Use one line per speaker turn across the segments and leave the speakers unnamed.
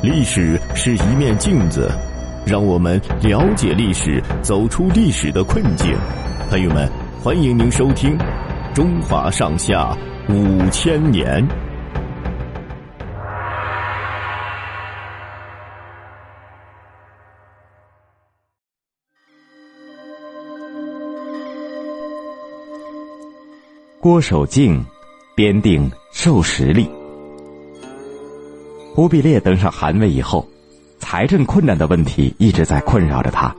历史是一面镜子，让我们了解历史，走出历史的困境。朋友们，欢迎您收听《中华上下五千年》。
郭守敬编定授时历。忽必烈登上汗位以后，财政困难的问题一直在困扰着他。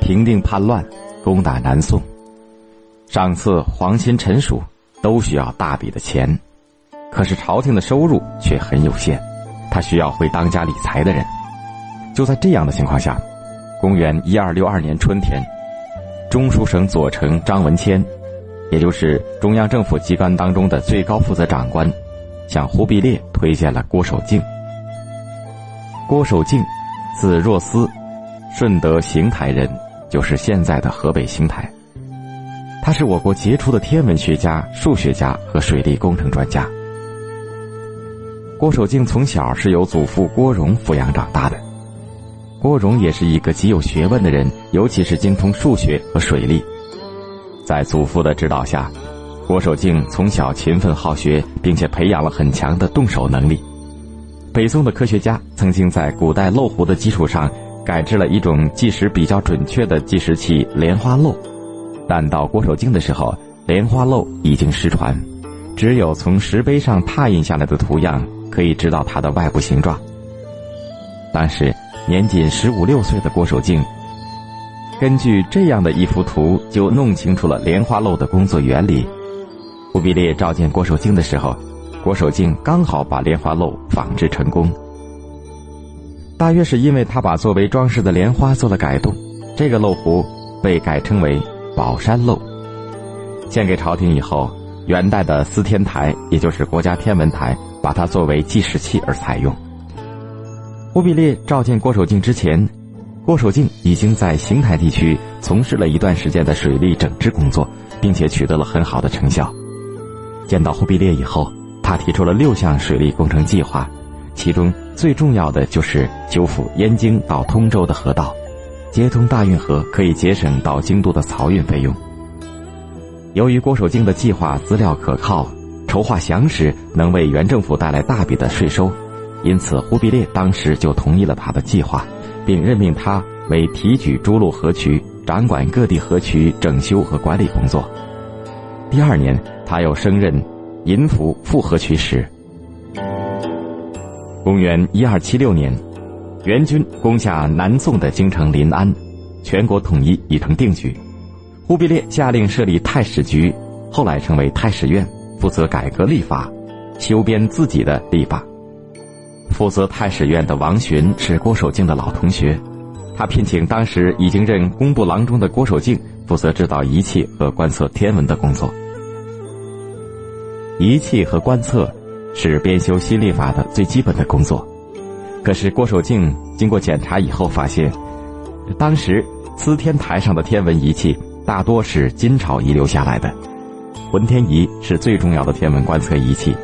平定叛乱，攻打南宋，赏赐皇亲臣属，都需要大笔的钱，可是朝廷的收入却很有限，他需要会当家理财的人。就在这样的情况下，公元一二六二年春天，中书省左丞张文谦，也就是中央政府机关当中的最高负责长官。向忽必烈推荐了郭守敬。郭守敬，字若思，顺德邢台人，就是现在的河北邢台。他是我国杰出的天文学家、数学家和水利工程专家。郭守敬从小是由祖父郭荣抚养长大的。郭荣也是一个极有学问的人，尤其是精通数学和水利。在祖父的指导下。郭守敬从小勤奋好学，并且培养了很强的动手能力。北宋的科学家曾经在古代漏壶的基础上，改制了一种计时比较准确的计时器——莲花漏。但到郭守敬的时候，莲花漏已经失传，只有从石碑上拓印下来的图样可以知道它的外部形状。当时年仅十五六岁的郭守敬，根据这样的一幅图，就弄清楚了莲花漏的工作原理。忽必烈召见郭守敬的时候，郭守敬刚好把莲花漏仿制成功。大约是因为他把作为装饰的莲花做了改动，这个漏壶被改称为宝山漏。献给朝廷以后，元代的司天台，也就是国家天文台，把它作为计时器而采用。忽必烈召见郭守敬之前，郭守敬已经在邢台地区从事了一段时间的水利整治工作，并且取得了很好的成效。见到忽必烈以后，他提出了六项水利工程计划，其中最重要的就是修复燕京到通州的河道，接通大运河可以节省到京都的漕运费用。由于郭守敬的计划资料可靠，筹划详实，能为原政府带来大笔的税收，因此忽必烈当时就同意了他的计划，并任命他为提举诸路河渠，掌管各地河渠整修和管理工作。第二年，他又升任银府复河渠使。公元一二七六年，元军攻下南宋的京城临安，全国统一已成定局。忽必烈下令设立太史局，后来成为太史院，负责改革历法，修编自己的历法。负责太史院的王洵是郭守敬的老同学，他聘请当时已经任工部郎中的郭守敬。负责指导仪器和观测天文的工作。仪器和观测是编修新历法的最基本的工作。可是郭守敬经过检查以后发现，当时司天台上的天文仪器大多是金朝遗留下来的，浑天仪是最重要的天文观测仪器。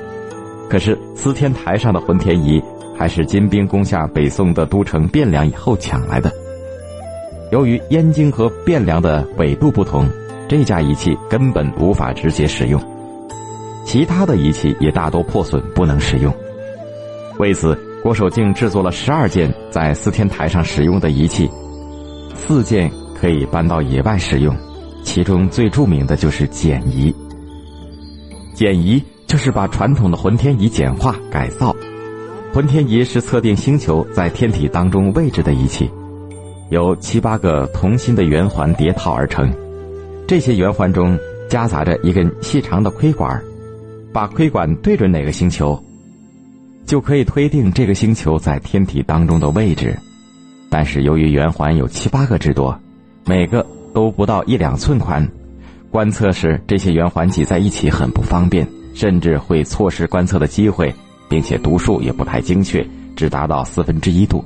可是司天台上的浑天仪还是金兵攻下北宋的都城汴梁以后抢来的。由于燕京和汴梁的纬度不同，这架仪器根本无法直接使用。其他的仪器也大多破损，不能使用。为此，郭守敬制作了十二件在四天台上使用的仪器，四件可以搬到野外使用。其中最著名的就是简仪。简仪就是把传统的浑天仪简化改造。浑天仪是测定星球在天体当中位置的仪器。由七八个同心的圆环叠套而成，这些圆环中夹杂着一根细长的窥管，把窥管对准哪个星球，就可以推定这个星球在天体当中的位置。但是由于圆环有七八个之多，每个都不到一两寸宽，观测时这些圆环挤在一起很不方便，甚至会错失观测的机会，并且读数也不太精确，只达到四分之一度。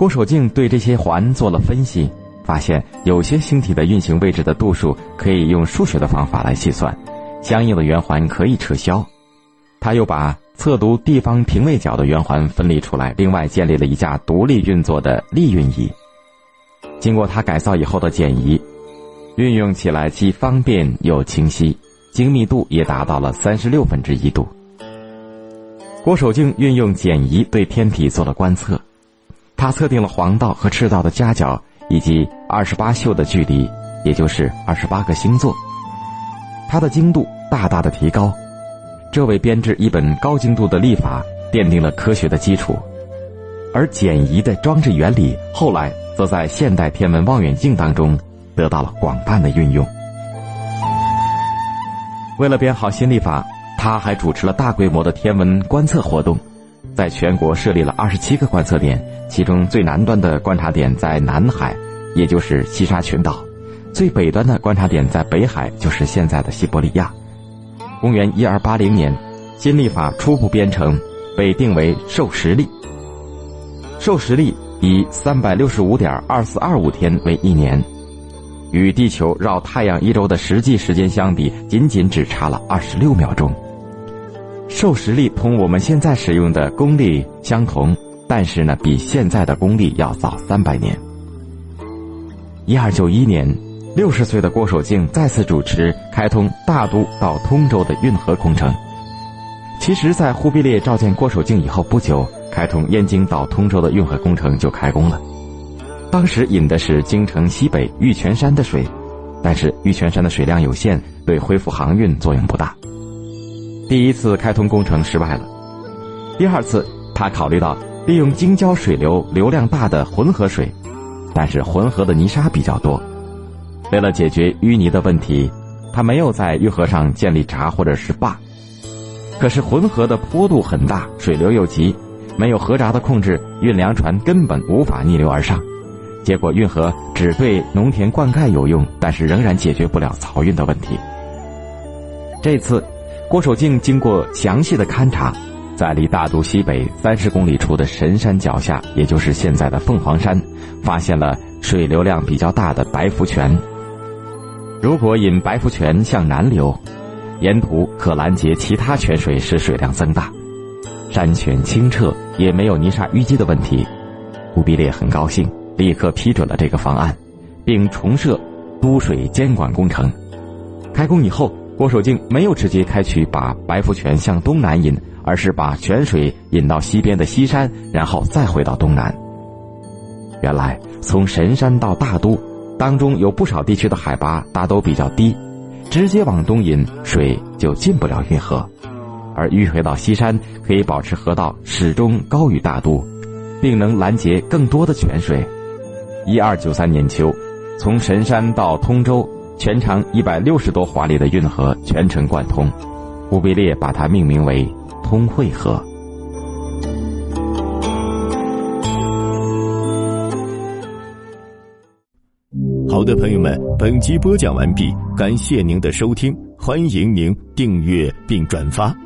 郭守敬对这些环做了分析，发现有些星体的运行位置的度数可以用数学的方法来计算，相应的圆环可以撤销。他又把测读地方平位角的圆环分离出来，另外建立了一架独立运作的立运仪。经过他改造以后的简仪，运用起来既方便又清晰，精密度也达到了三十六分之一度。郭守敬运用简仪对天体做了观测，他测定了黄道和赤道的夹角以及二十八宿的距离，也就是二十八个星座。他的精度大大的提高，这为编制一本高精度的历法奠定了科学的基础。而简仪的装置原理后来则在现代天文望远镜当中得到了广泛的运用。为了编好新历法。他还主持了大规模的天文观测活动，在全国设立了二十七个观测点，其中最南端的观察点在南海，也就是西沙群岛；最北端的观察点在北海，就是现在的西伯利亚。公元一二八零年，新历法初步编成，被定为授时历。授时历以三百六十五点二四二五天为一年，与地球绕太阳一周的实际时间相比，仅仅只差了二十六秒钟。授时历同我们现在使用的公历相同，但是呢，比现在的公历要早三百年。一二九一年，六十岁的郭守敬再次主持开通大都到通州的运河工程。其实，在忽必烈召见郭守敬以后不久，开通燕京到通州的运河工程就开工了。当时引的是京城西北玉泉山的水，但是玉泉山的水量有限，对恢复航运作用不大。第一次开通工程失败了，第二次他考虑到利用京郊水流流量大的浑河水，但是浑河的泥沙比较多，为了解决淤泥的问题，他没有在运河上建立闸或者是坝。可是浑河的坡度很大，水流又急，没有河闸的控制，运粮船根本无法逆流而上，结果运河只对农田灌溉有用，但是仍然解决不了漕运的问题。这次。郭守敬经过详细的勘察，在离大都西北三十公里处的神山脚下，也就是现在的凤凰山，发现了水流量比较大的白福泉。如果引白福泉向南流，沿途可拦截其他泉水，使水量增大，山泉清澈，也没有泥沙淤积的问题。忽必烈很高兴，立刻批准了这个方案，并重设都水监管工程。开工以后。郭守敬没有直接开渠把白福泉向东南引，而是把泉水引到西边的西山，然后再回到东南。原来从神山到大都，当中有不少地区的海拔大都比较低，直接往东引水就进不了运河，而迂回到西山可以保持河道始终高于大都，并能拦截更多的泉水。一二九三年秋，从神山到通州。全长一百六十多华里的运河全程贯通，忽必烈把它命名为通惠河。
好的，朋友们，本集播讲完毕，感谢您的收听，欢迎您订阅并转发。